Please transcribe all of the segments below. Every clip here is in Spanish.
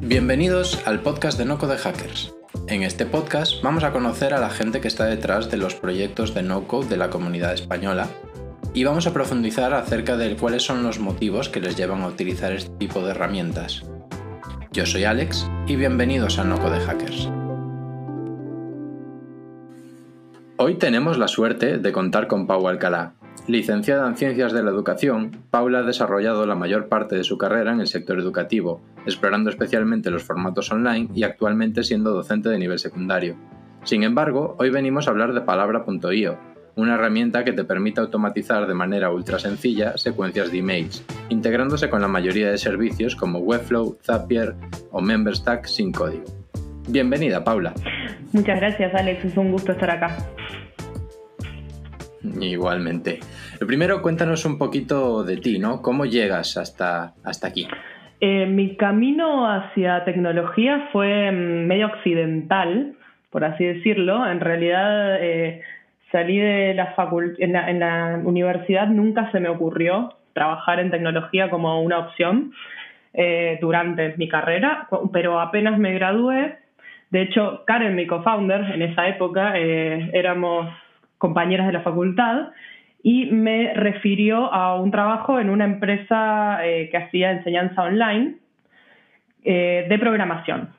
Bienvenidos al podcast de No Code Hackers. En este podcast vamos a conocer a la gente que está detrás de los proyectos de no code de la comunidad española y vamos a profundizar acerca de cuáles son los motivos que les llevan a utilizar este tipo de herramientas. Yo soy Alex y bienvenidos a No Code Hackers. Hoy tenemos la suerte de contar con Pau Alcalá, Licenciada en Ciencias de la Educación, Paula ha desarrollado la mayor parte de su carrera en el sector educativo, explorando especialmente los formatos online y actualmente siendo docente de nivel secundario. Sin embargo, hoy venimos a hablar de Palabra.io, una herramienta que te permite automatizar de manera ultra sencilla secuencias de emails, integrándose con la mayoría de servicios como Webflow, Zapier o MemberStack sin código. Bienvenida, Paula. Muchas gracias, Alex. Es un gusto estar acá. Igualmente. Primero, cuéntanos un poquito de ti, ¿no? ¿Cómo llegas hasta, hasta aquí? Eh, mi camino hacia tecnología fue mm, medio occidental, por así decirlo. En realidad, eh, salí de la facultad, en, universidad nunca se me ocurrió trabajar en tecnología como una opción eh, durante mi carrera, pero apenas me gradué. De hecho, Karen, mi co-founder, en esa época éramos compañeras de la facultad y me refirió a un trabajo en una empresa eh, que hacía enseñanza online eh, de programación.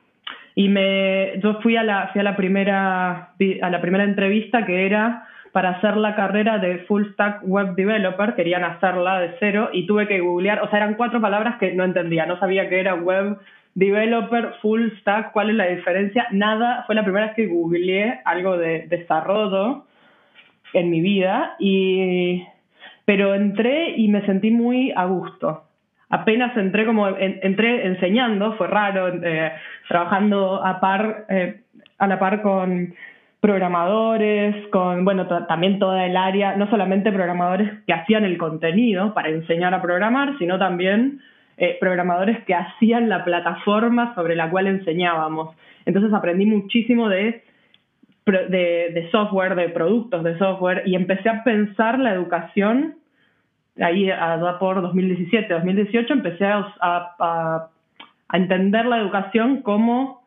Y me, yo fui a la, fui a la, primera, a la primera entrevista que era para hacer la carrera de Full Stack Web Developer, querían hacerla de cero y tuve que googlear, o sea, eran cuatro palabras que no entendía, no sabía qué era Web Developer, Full Stack, cuál es la diferencia, nada, fue la primera vez que googleé algo de desarrollo en mi vida, y, pero entré y me sentí muy a gusto. Apenas entré como, entré enseñando, fue raro, eh, trabajando a par, eh, a la par con programadores, con, bueno, también toda el área, no solamente programadores que hacían el contenido para enseñar a programar, sino también eh, programadores que hacían la plataforma sobre la cual enseñábamos. Entonces aprendí muchísimo de de, software, de productos de software, y empecé a pensar la educación, ahí a, por 2017, 2018, empecé a, entender la educación como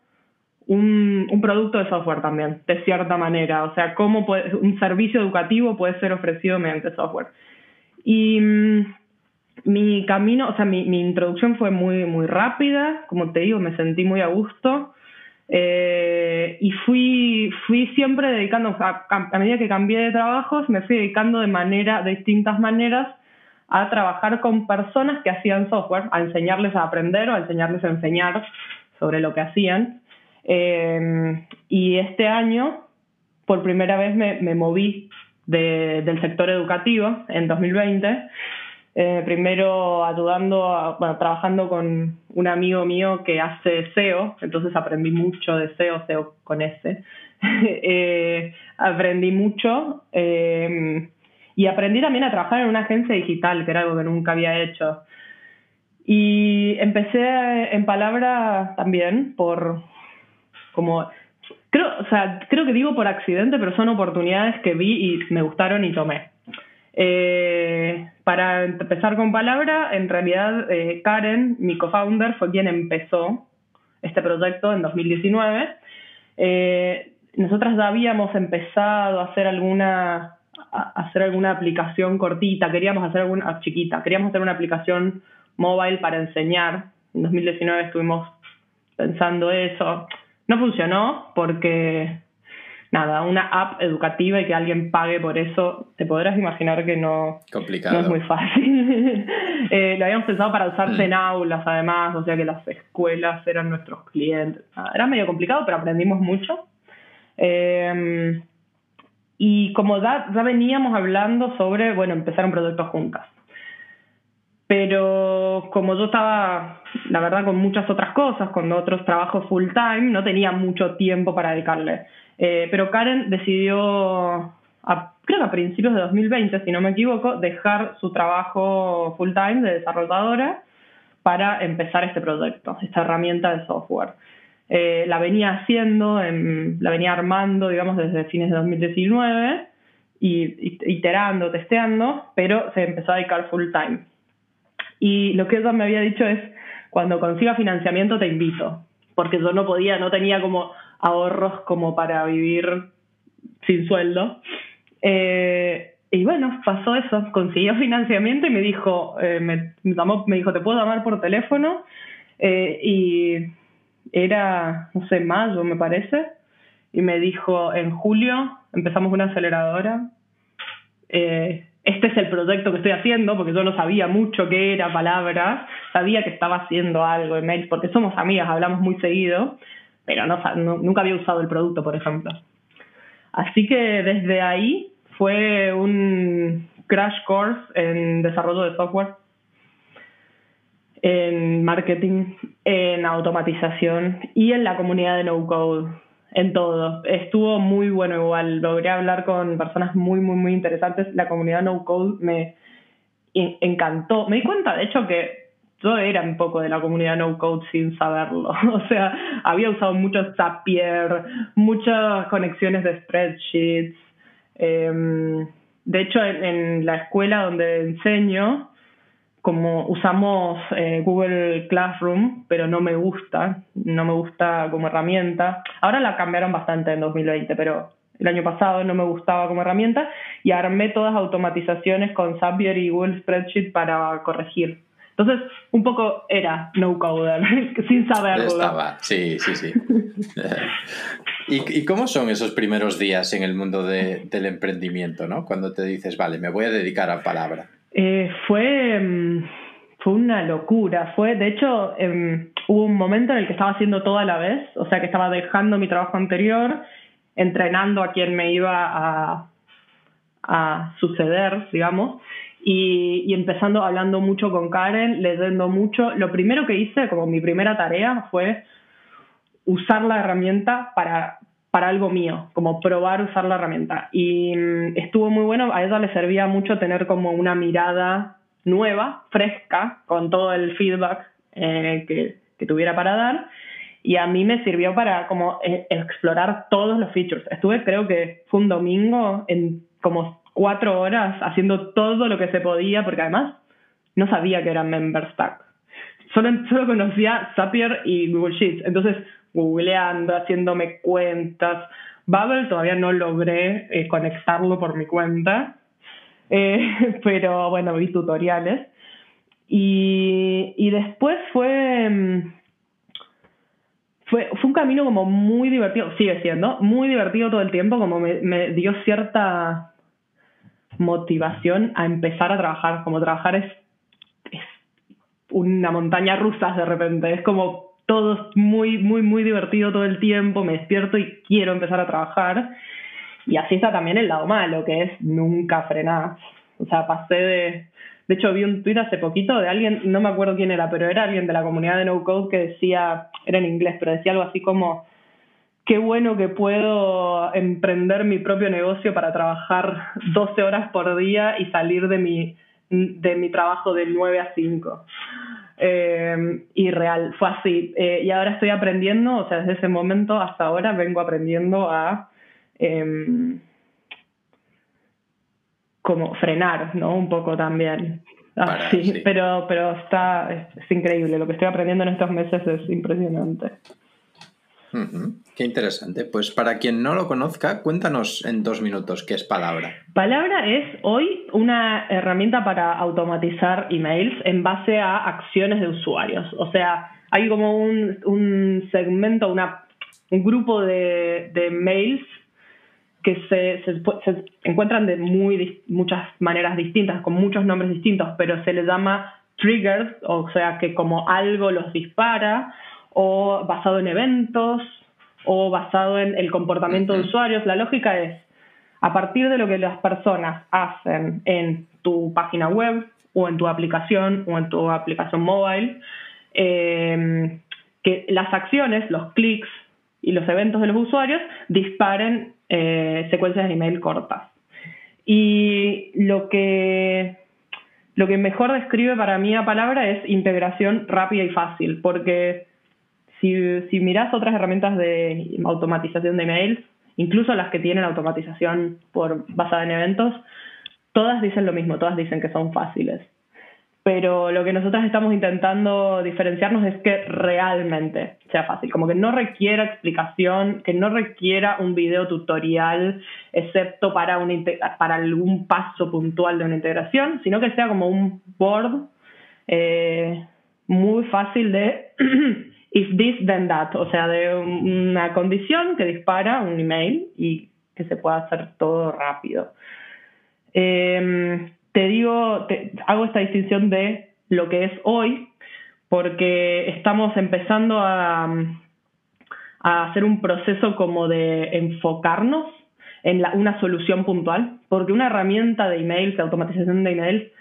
un, producto de software también, de cierta manera, o sea, cómo un servicio educativo puede ser ofrecido mediante software. Y mm, mi camino, o sea, mi, mi, introducción fue muy, muy rápida, como te digo, me sentí muy a gusto. Eh, y fui, fui siempre dedicando, a, medida que cambié de trabajos, me fui dedicando de, manera, de distintas maneras a trabajar con personas que hacían software, a enseñarles a aprender o a enseñarles a enseñar sobre lo que hacían. Eh, y este año, por primera vez, me, me moví del sector educativo en 2020 eh, primero ayudando, bueno, trabajando con un amigo mío que hace SEO, entonces aprendí mucho de SEO, SEO con S. Eh, aprendí mucho eh, y aprendí también a trabajar en una agencia digital, que era algo que nunca había hecho. Y empecé en palabra también por como creo, o sea, creo que digo por accidente, pero son oportunidades que vi y me gustaron y tomé. Para empezar con palabra, en realidad eh, Karen, mi co-founder, fue quien empezó este proyecto en 2019. Eh, nosotras ya habíamos empezado a hacer alguna hacer alguna aplicación cortita, queríamos hacer alguna ah, chiquita, queríamos hacer una aplicación móvil para enseñar. En 2019 estuvimos pensando eso. No funcionó porque nada, una app educativa y que alguien pague por eso, te podrás imaginar que no, Complicado. no es muy fácil. eh, lo habíamos pensado para usarse mm. en aulas, además, o sea que las escuelas eran nuestros clientes. era medio complicado, pero aprendimos mucho. Eh, y como ya, ya veníamos hablando sobre, bueno, empezar un proyecto juntas. Pero como yo estaba, la verdad, con muchas otras cosas, con otros trabajos full time, no tenía mucho tiempo para dedicarle. Eh, pero Karen decidió, creo que a principios de 2020, si no me equivoco, dejar su trabajo full time de desarrolladora para empezar este proyecto, esta herramienta de software. Eh, la venía haciendo, la venía armando, digamos, desde fines de 2019, y, iterando, testeando, pero se empezó a dedicar full time. Y lo que ella me había dicho es, cuando consiga financiamiento te invito, porque yo no podía, no tenía como ahorros como para vivir sin sueldo. Eh, y bueno, pasó eso, consiguió financiamiento y me dijo, eh, me, dijo, ¿te puedo llamar por teléfono? Eh, y era, no sé, mayo me parece, y me dijo, en julio empezamos una aceleradora. Este es el proyecto que estoy haciendo, porque yo no sabía mucho qué era palabras, sabía que estaba haciendo algo en mails, porque somos amigas, hablamos muy seguido, pero no, nunca había usado el producto, por ejemplo. Así que desde ahí fue un crash course en desarrollo de software, en marketing, en automatización y en la comunidad de no code en todo. Estuvo muy bueno igual. Logré hablar con personas muy, muy, muy interesantes. La comunidad No Code me encantó. Me di cuenta, de hecho, que yo era un poco de la comunidad No Code sin saberlo. O sea, había usado mucho Zapier, muchas conexiones de spreadsheets. Em, de hecho, en la escuela donde enseño, como usamos eh, Google Classroom, pero no me gusta, no me gusta como herramienta. Ahora la cambiaron bastante en 2020, pero el año pasado no me gustaba como herramienta y armé todas automatizaciones con Zapier y Google Spreadsheet para corregir. Entonces, un poco era no coder, sin saberlo. Estaba, sí, sí, sí. ¿Y, ¿Y, cómo son esos primeros días en el mundo de, del emprendimiento, ¿no? Cuando te dices, vale, me voy a dedicar a palabra. Eh, fue, mm, fue una locura. Fue, de hecho, em, hubo un momento en el que estaba haciendo todo a la vez, o sea que estaba dejando mi trabajo anterior, entrenando a quien me iba a, a suceder, digamos, y, y, empezando hablando mucho con Karen, leyendo mucho. Lo primero que hice, como mi primera tarea, fue usar la herramienta para para algo mío, como probar usar la herramienta. Y mm, estuvo muy bueno, a ella le servía mucho tener como una mirada nueva, fresca, con todo el feedback eh, que, que, tuviera para dar. Y a mí me sirvió para como eh, explorar todos los features. Estuve, creo que fue un domingo, en como cuatro horas haciendo todo lo que se podía, porque además no sabía que era Member Stack. Solo, solo conocía Zapier y Google Sheets. Entonces, googleando, haciéndome cuentas. Bubble todavía no logré eh, conectarlo por mi cuenta, eh, pero bueno, vi tutoriales. Y, y después fue, mm, fue, fue un camino como muy divertido, sigue siendo, muy divertido todo el tiempo, como me, me dio cierta motivación a empezar a trabajar, como trabajar es, es una montaña rusa de repente, es como todo muy, muy, muy divertido todo el tiempo, me despierto y quiero empezar a trabajar. Y así está también el lado malo, que es nunca frenar. O sea, pasé de... De hecho, vi un tweet hace poquito de alguien, no me acuerdo quién era, pero era alguien de la comunidad de No Code que decía, era en inglés, pero decía algo así como, qué bueno que puedo emprender mi propio negocio para trabajar 12 horas por día y salir de mi, de mi trabajo de 9 a 5. Eh, y real, fue así. Eh, y ahora estoy aprendiendo, o sea, desde ese momento hasta ahora vengo aprendiendo a em, como frenar, ¿no? Un poco también. Así, pero, pero está, es, increíble, lo que estoy aprendiendo en estos meses es impresionante. Qué interesante. Pues para quien no lo conozca, cuéntanos en dos minutos qué es Palabra. Palabra es hoy una herramienta para automatizar emails en base a acciones de usuarios. O sea, hay como un, segmento, una, un grupo de, mails que se, se, encuentran de muy, muchas maneras distintas, con muchos nombres distintos, pero se les llama triggers, o sea, que como algo los dispara o basado en eventos o basado en el comportamiento de usuarios. La lógica es, a partir de lo que las personas hacen en tu página web o en tu aplicación o en tu aplicación móvil, eh, que las acciones, los clics y los eventos de los usuarios disparen eh, secuencias de email cortas. Y lo que, lo que mejor describe para mí a palabra es integración rápida y fácil, porque si, si otras herramientas de automatización de emails, incluso las que tienen automatización por basada en eventos, todas dicen lo mismo, todas dicen que son fáciles. pero lo que nosotros estamos intentando diferenciarnos es que realmente sea fácil, como que no requiera explicación, que no requiera un video tutorial, excepto para, para algún paso puntual de una integración, sino que sea como un board eh, muy fácil de if this then that, o sea, de una condición que dispara un email y que se pueda hacer todo rápido. Eh, te digo, te, hago esta distinción de lo que es hoy, porque estamos empezando a, a hacer un proceso como de enfocarnos en la, una solución puntual, porque una herramienta de emails, de automatización de emails,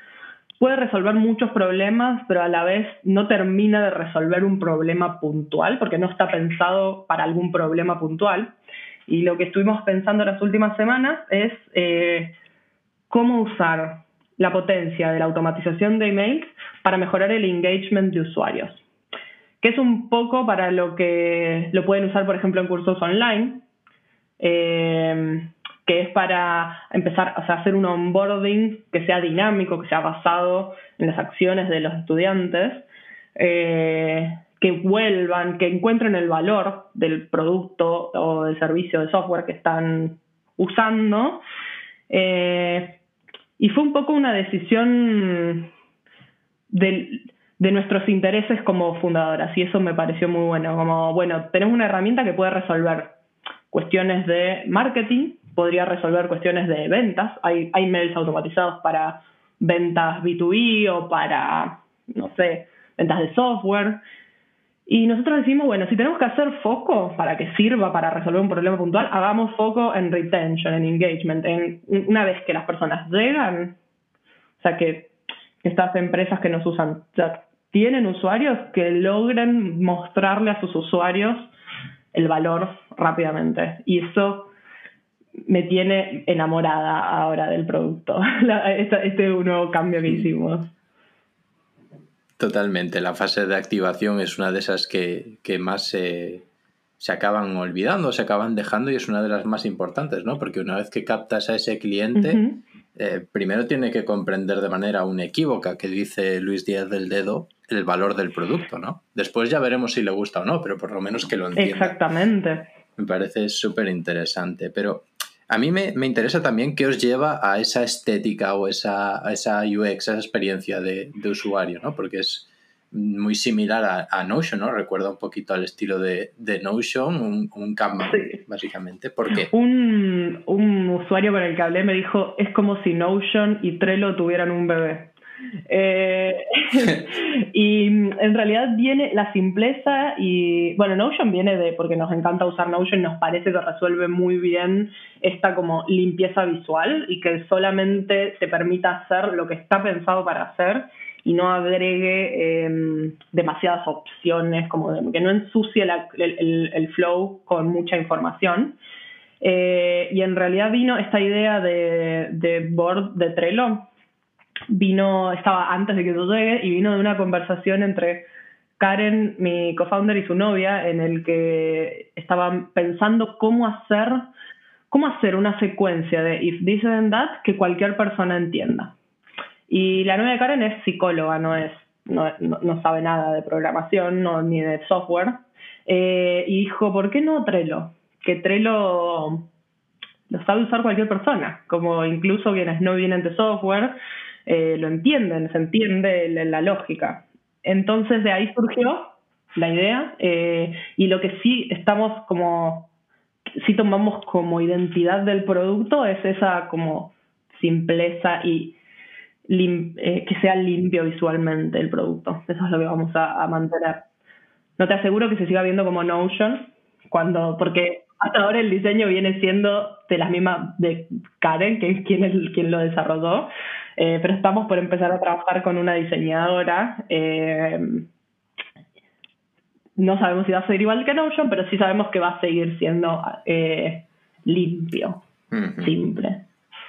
puede resolver muchos problemas, pero a la vez no termina de resolver un problema puntual, porque no está pensado para algún problema puntual. Y lo que estuvimos pensando las últimas semanas es eh, cómo usar la potencia de la automatización de emails para mejorar el engagement de usuarios, que es un poco para lo que lo pueden usar, por ejemplo, en cursos online, eh, que es para empezar a hacer un onboarding que sea dinámico, que sea basado en las acciones de los estudiantes, eh, que vuelvan, que encuentren el valor del producto o del servicio de software que están usando. Eh, y fue un poco una decisión de, nuestros intereses como fundadoras, y eso me pareció muy bueno. Como, bueno, tenemos una herramienta que puede resolver cuestiones de marketing, podría resolver cuestiones de ventas. Hay, mails automatizados para ventas B2B o para, no sé, ventas de software. Y nosotros decimos, bueno, si tenemos que hacer foco para que sirva para resolver un problema puntual, hagamos foco en retention, en engagement, en una vez que las personas llegan, o sea, que estas empresas que nos usan, ya tienen usuarios que logren mostrarle a sus usuarios el valor rápidamente. Y eso me tiene enamorada ahora del producto. este, este es un nuevo cambio que hicimos. Totalmente, la fase de activación es una de esas que, más se, acaban olvidando, se acaban dejando y es una de las más importantes, ¿no? Porque una vez que captas a ese cliente, eh, primero tiene que comprender de manera unequívoca, que dice Luis Díaz del Dedo, el valor del producto, ¿no? Después ya veremos si le gusta o no, pero por lo menos que lo entienda. Exactamente. Me parece súper interesante, pero a mí me, interesa también qué os lleva a esa estética o esa, a esa UX, esa experiencia de, usuario, ¿no? Porque es muy similar a, Notion, ¿no? Recuerda un poquito al estilo de, Notion, un, un Kanban, básicamente. ¿Por qué? Un, un usuario con el que hablé me dijo, es como si Notion y Trello tuvieran un bebé. Eh, y en realidad viene la simpleza y, bueno, Notion viene de, porque nos encanta usar Notion, nos parece que resuelve muy bien esta como limpieza visual y que solamente te permita hacer lo que está pensado para hacer y no agregue em, demasiadas opciones, como que no ensucie el, flow con mucha información. Eh, y en realidad vino esta idea de, de board de Trello, vino, estaba antes de que yo llegue y vino de una conversación entre Karen, mi co-founder, y su novia, en el que estaban pensando cómo hacer, cómo hacer una secuencia de if this and that que cualquier persona entienda. Y la novia de Karen es psicóloga, no es, no, no, sabe nada de programación no, ni de software. Eh, y dijo, ¿por qué no Trello? Que Trello lo sabe usar cualquier persona, como incluso quienes no vienen de software eh, lo entienden, se entiende la, lógica. Entonces de ahí surgió la idea eh, y lo que sí estamos como, sí tomamos como identidad del producto es esa como simpleza y eh, que sea limpio visualmente el producto. Eso es lo que vamos a, mantener. No te aseguro que se siga viendo como Notion, cuando, porque hasta ahora el diseño viene siendo de las mismas de Karen, que es quien, es, quien lo desarrolló, eh, pero estamos por empezar a trabajar con una diseñadora. Eh, no sabemos si va a ser igual que Notion, pero sí sabemos que va a seguir siendo eh, limpio, simple.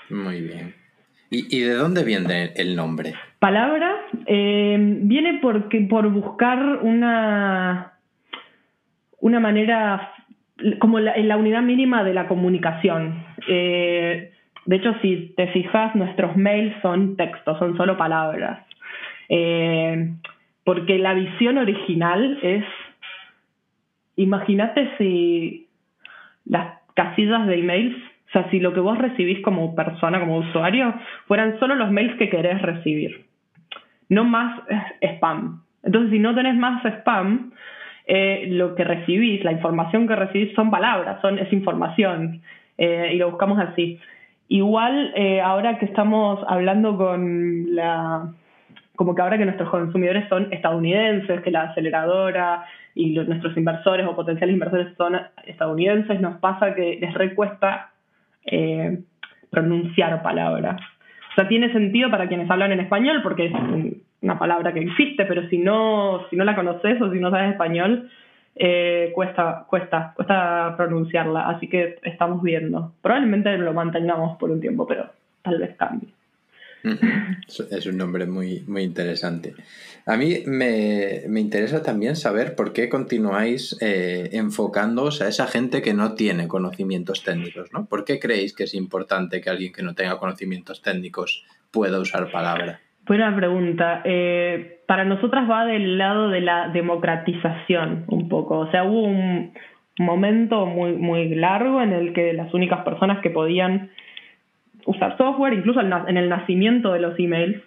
Muy bien. ¿Y, de dónde viene el nombre? Palabra viene porque, por buscar una, una manera como en la unidad mínima de la comunicación. De hecho, si te fijas, nuestros mails son textos, son solo palabras. Eh, porque la visión original es, imagínate si las casillas de emails, o sea, si lo que vos recibís como persona, como usuario, fueran solo los mails que querés recibir, no más spam. Entonces, si no tenés más spam, eh, lo que recibís, la información que recibís son palabras, son, es información, eh, y lo buscamos así. Igual, eh, ahora que estamos hablando con la, como que ahora que nuestros consumidores son estadounidenses, que la aceleradora y nuestros inversores o potenciales inversores son estadounidenses, nos pasa que les recuesta pronunciar palabras. O sea, tiene sentido para quienes hablan en español porque es una palabra que existe, pero si no, si no la conoces o si no sabes español, eh, cuesta, cuesta, cuesta pronunciarla. Así que estamos viendo. Probablemente lo mantengamos por un tiempo, pero tal vez cambie. Es un nombre muy, muy interesante. A mí me, interesa también saber por qué continuáis eh, enfocándoos a esa gente que no tiene conocimientos técnicos, ¿no? ¿Por qué creéis que es importante que alguien que no tenga conocimientos técnicos pueda usar palabra? Buena pregunta. Eh, para nosotras va del lado de la democratización un poco. O sea, hubo un momento muy, muy largo en el que las únicas personas que podían usar software, incluso en el nacimiento de los emails,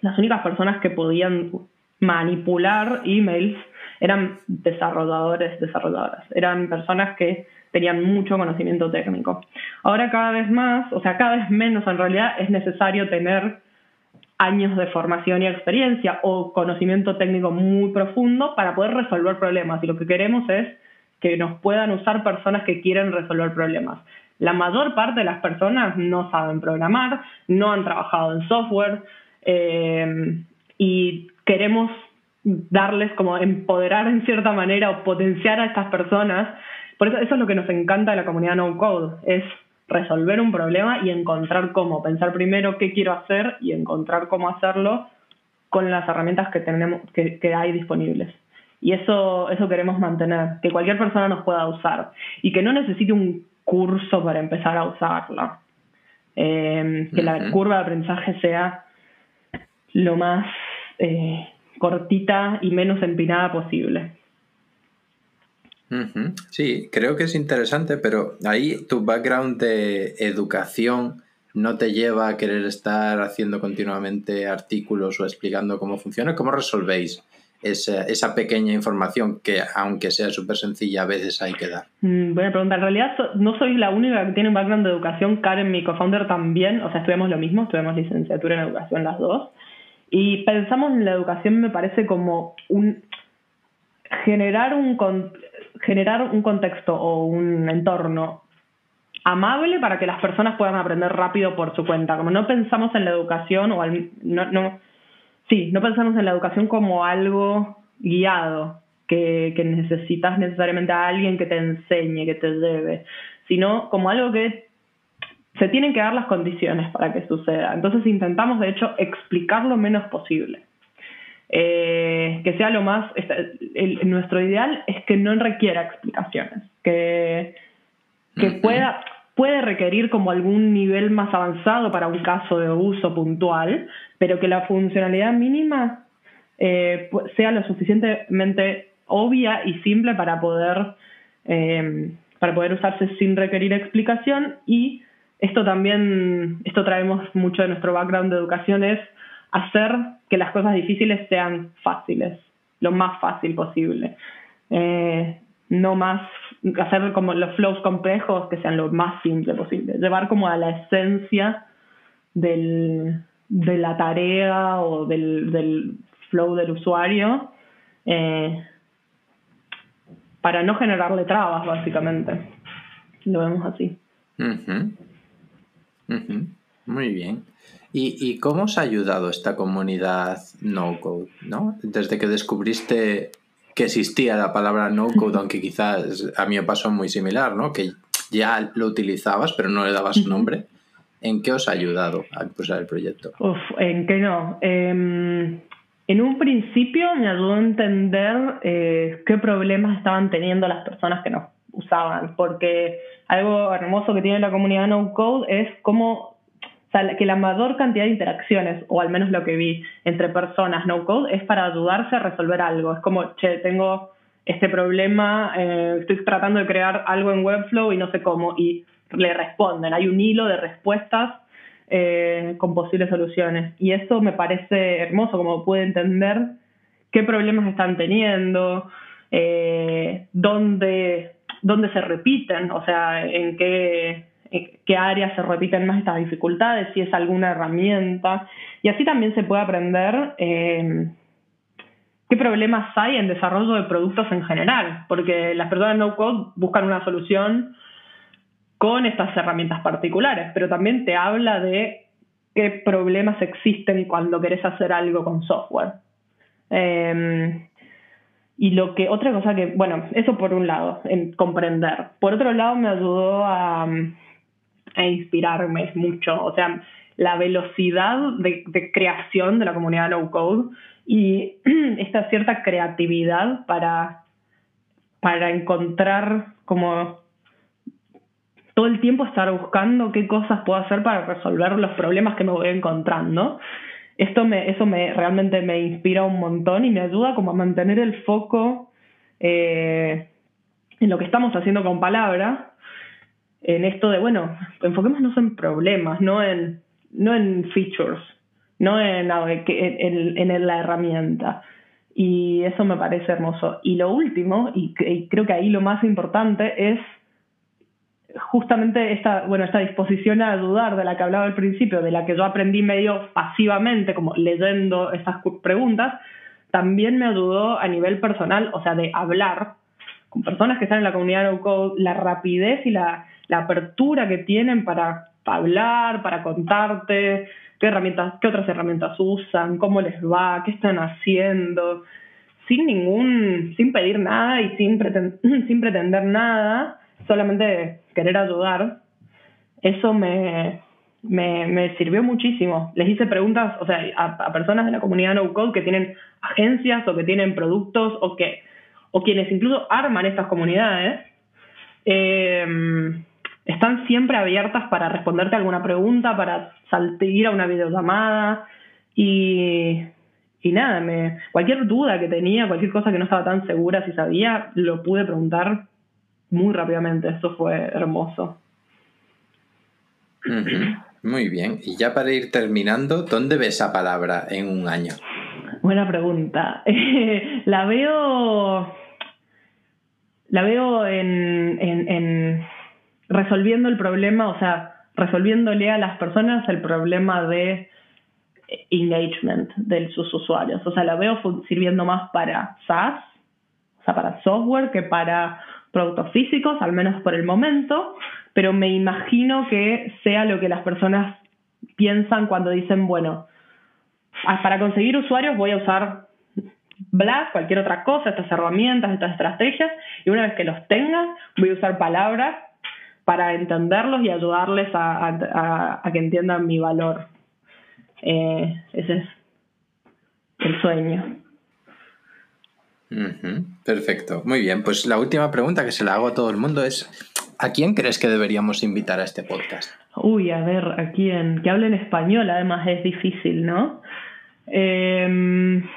las únicas personas que podían manipular emails eran desarrolladores, desarrolladoras. Eran personas que tenían mucho conocimiento técnico. Ahora cada vez más, o sea, cada vez menos en realidad es necesario tener años de formación y experiencia o conocimiento técnico muy profundo para poder resolver problemas. Y lo que queremos es que nos puedan usar personas que quieren resolver problemas. La mayor parte de las personas no saben programar, no han trabajado en software eh, y queremos darles como empoderar en cierta manera o potenciar a estas personas. Por eso eso es lo que nos encanta de la comunidad no code, es resolver un problema y encontrar cómo, pensar primero qué quiero hacer y encontrar cómo hacerlo con las herramientas que tenemos, que, hay disponibles. Y eso, eso queremos mantener, que cualquier persona nos pueda usar y que no necesite un curso para empezar a usarla. Eh, que la curva de aprendizaje sea lo más eh, cortita y menos empinada posible. Sí, creo que es interesante, pero ahí tu background de educación no te lleva a querer estar haciendo continuamente artículos o explicando cómo funciona. ¿Cómo resolvéis esa, esa pequeña información que, aunque sea súper sencilla, a veces hay que dar? Mm, buena pregunta. En realidad no soy la única que tiene un background de educación. Karen, mi co-founder, también. O sea, estudiamos lo mismo, estudiamos licenciatura en educación las dos. Y pensamos en la educación, me parece como un generar un generar un contexto o un entorno amable para que las personas puedan aprender rápido por su cuenta. Como no pensamos en la educación o al, no, no, sí, no pensamos en la educación como algo guiado, que, que necesitas necesariamente a alguien que te enseñe, que te lleve, sino como algo que se tienen que dar las condiciones para que suceda. Entonces intentamos, de hecho, explicar lo menos posible. Eh, que sea lo más, nuestro ideal es que no requiera explicaciones, que, que pueda, puede requerir como algún nivel más avanzado para un caso de uso puntual, pero que la funcionalidad mínima eh, sea lo suficientemente obvia y simple para poder, eh, para poder usarse sin requerir explicación. Y esto también, esto traemos mucho de nuestro background de educación, es hacer que las cosas difíciles sean fáciles, lo más fácil posible. Eh, no más, hacer como los flows complejos que sean lo más simple posible. Llevar como a la esencia del, de la tarea o del, del flow del usuario eh, para no generarle trabas, básicamente. Lo vemos así. Muy bien. ¿Y, cómo os ha ayudado esta comunidad no-code? ¿no? Desde que descubriste que existía la palabra no-code, aunque quizás a mí me pasó muy similar, ¿no? que ya lo utilizabas pero no le dabas nombre. ¿En qué os ha ayudado a impulsar el proyecto? Uf, en qué no. Em, en un principio me ayudó a entender eh, qué problemas estaban teniendo las personas que nos usaban, porque algo hermoso que tiene la comunidad no code es cómo o sea, que la mayor cantidad de interacciones, o al menos lo que vi entre personas no code, es para ayudarse a resolver algo. Es como, che, tengo este problema, eh, estoy tratando de crear algo en Webflow y no sé cómo, y le responden. Hay un hilo de respuestas eh, con posibles soluciones. Y eso me parece hermoso, como puede entender qué problemas están teniendo, eh, dónde, dónde se repiten, o sea, en qué qué áreas se repiten más estas dificultades, si es alguna herramienta. Y así también se puede aprender eh, qué problemas hay en desarrollo de productos en general, porque las personas no code buscan una solución con estas herramientas particulares, pero también te habla de qué problemas existen cuando querés hacer algo con software. Eh, y lo que, otra cosa que, bueno, eso por un lado, en comprender. Por otro lado, me ayudó a, a inspirarme mucho. O sea, la velocidad de, creación de la comunidad no code y esta cierta creatividad para, para encontrar como todo el tiempo estar buscando qué cosas puedo hacer para resolver los problemas que me voy encontrando. Esto me, eso me realmente me inspira un montón y me ayuda como a mantener el foco eh, en lo que estamos haciendo con palabras en esto de, bueno, enfoquémonos en problemas, no en, no en features, no en, en, en la herramienta. Y eso me parece hermoso. Y lo último, y, creo que ahí lo más importante, es justamente esta, bueno, esta disposición a dudar de la que hablaba al principio, de la que yo aprendí medio pasivamente, como leyendo estas preguntas, también me ayudó a nivel personal, o sea, de hablar con personas que están en la comunidad no code, la rapidez y la, la apertura que tienen para hablar, para contarte qué herramientas, qué otras herramientas usan, cómo les va, qué están haciendo, sin ningún, sin pedir nada y sin, sin pretender nada, solamente querer ayudar. Eso me, me, sirvió muchísimo. Les hice preguntas, o sea, a, personas de la comunidad no code que tienen agencias o que tienen productos o que o quienes incluso arman estas comunidades. Eh, están siempre abiertas para responderte alguna pregunta, para saltar a una videollamada y, y nada, me, cualquier duda que tenía, cualquier cosa que no estaba tan segura si sabía, lo pude preguntar muy rápidamente. Eso fue hermoso. Muy bien. Y ya para ir terminando, ¿dónde ves esa palabra en un año? Buena pregunta. la veo. La veo en resolviendo el problema, o sea, resolviéndole a las personas el problema de engagement de sus usuarios. O sea, la veo sirviendo más para SaaS, o sea, para software que para productos físicos, al menos por el momento, pero me imagino que sea lo que las personas piensan cuando dicen, bueno, para conseguir usuarios voy a usar Blast, cualquier otra cosa, estas herramientas, estas estrategias, y una vez que los tenga, voy a usar palabras para entenderlos y ayudarles a, que entiendan mi valor. Eh, ese es el sueño. Perfecto, muy bien. Pues la última pregunta que se la hago a todo el mundo es, ¿a quién crees que deberíamos invitar a este podcast? Uy, a ver, ¿a quién? Que hable en español, además es difícil, ¿no? Em,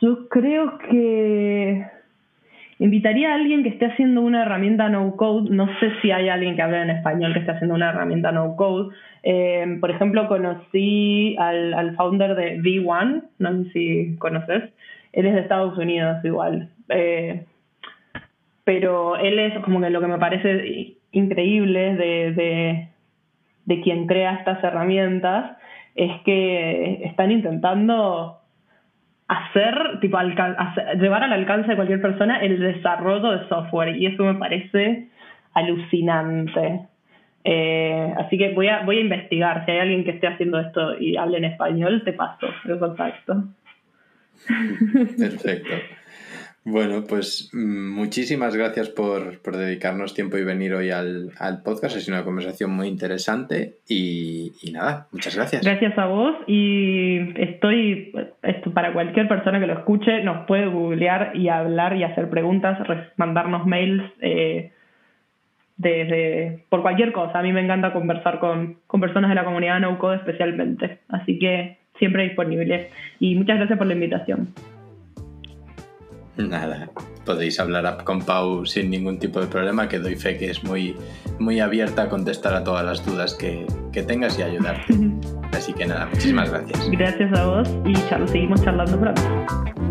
yo creo que Invitaría a alguien que esté haciendo una herramienta no code. No sé si hay alguien que hable en español que esté haciendo una herramienta no code. Eh, por ejemplo, conocí al, founder de V1, no sé si conoces. Él es de Estados Unidos igual. Eh, pero él es como que lo que me parece increíble de, de, de quien crea estas herramientas es que están intentando hacer, tipo, llevar al alcance de cualquier persona el desarrollo de software. Y eso me parece alucinante. Eh, así que voy a, voy a investigar. Si hay alguien que esté haciendo esto y hable en español, te paso el contacto. Perfecto. Bueno, pues mm, muchísimas gracias por, dedicarnos tiempo y venir hoy al, podcast. Ha sido una conversación muy interesante y, nada, muchas gracias. Gracias a vos y estoy, esto para cualquier persona que lo escuche, nos puede googlear y hablar y hacer preguntas, mandarnos mails. Eh, desde por cualquier cosa. A mí me encanta conversar con, con personas de la comunidad no code especialmente. Así que siempre disponible. Y muchas gracias por la invitación. Nada, podéis hablar con Pau sin ningún tipo de problema, que doy fe que es muy, muy abierta a contestar a todas las dudas que, que tengas y ayudarte. Así que nada, muchísimas gracias. Gracias a vos y seguimos charlando pronto.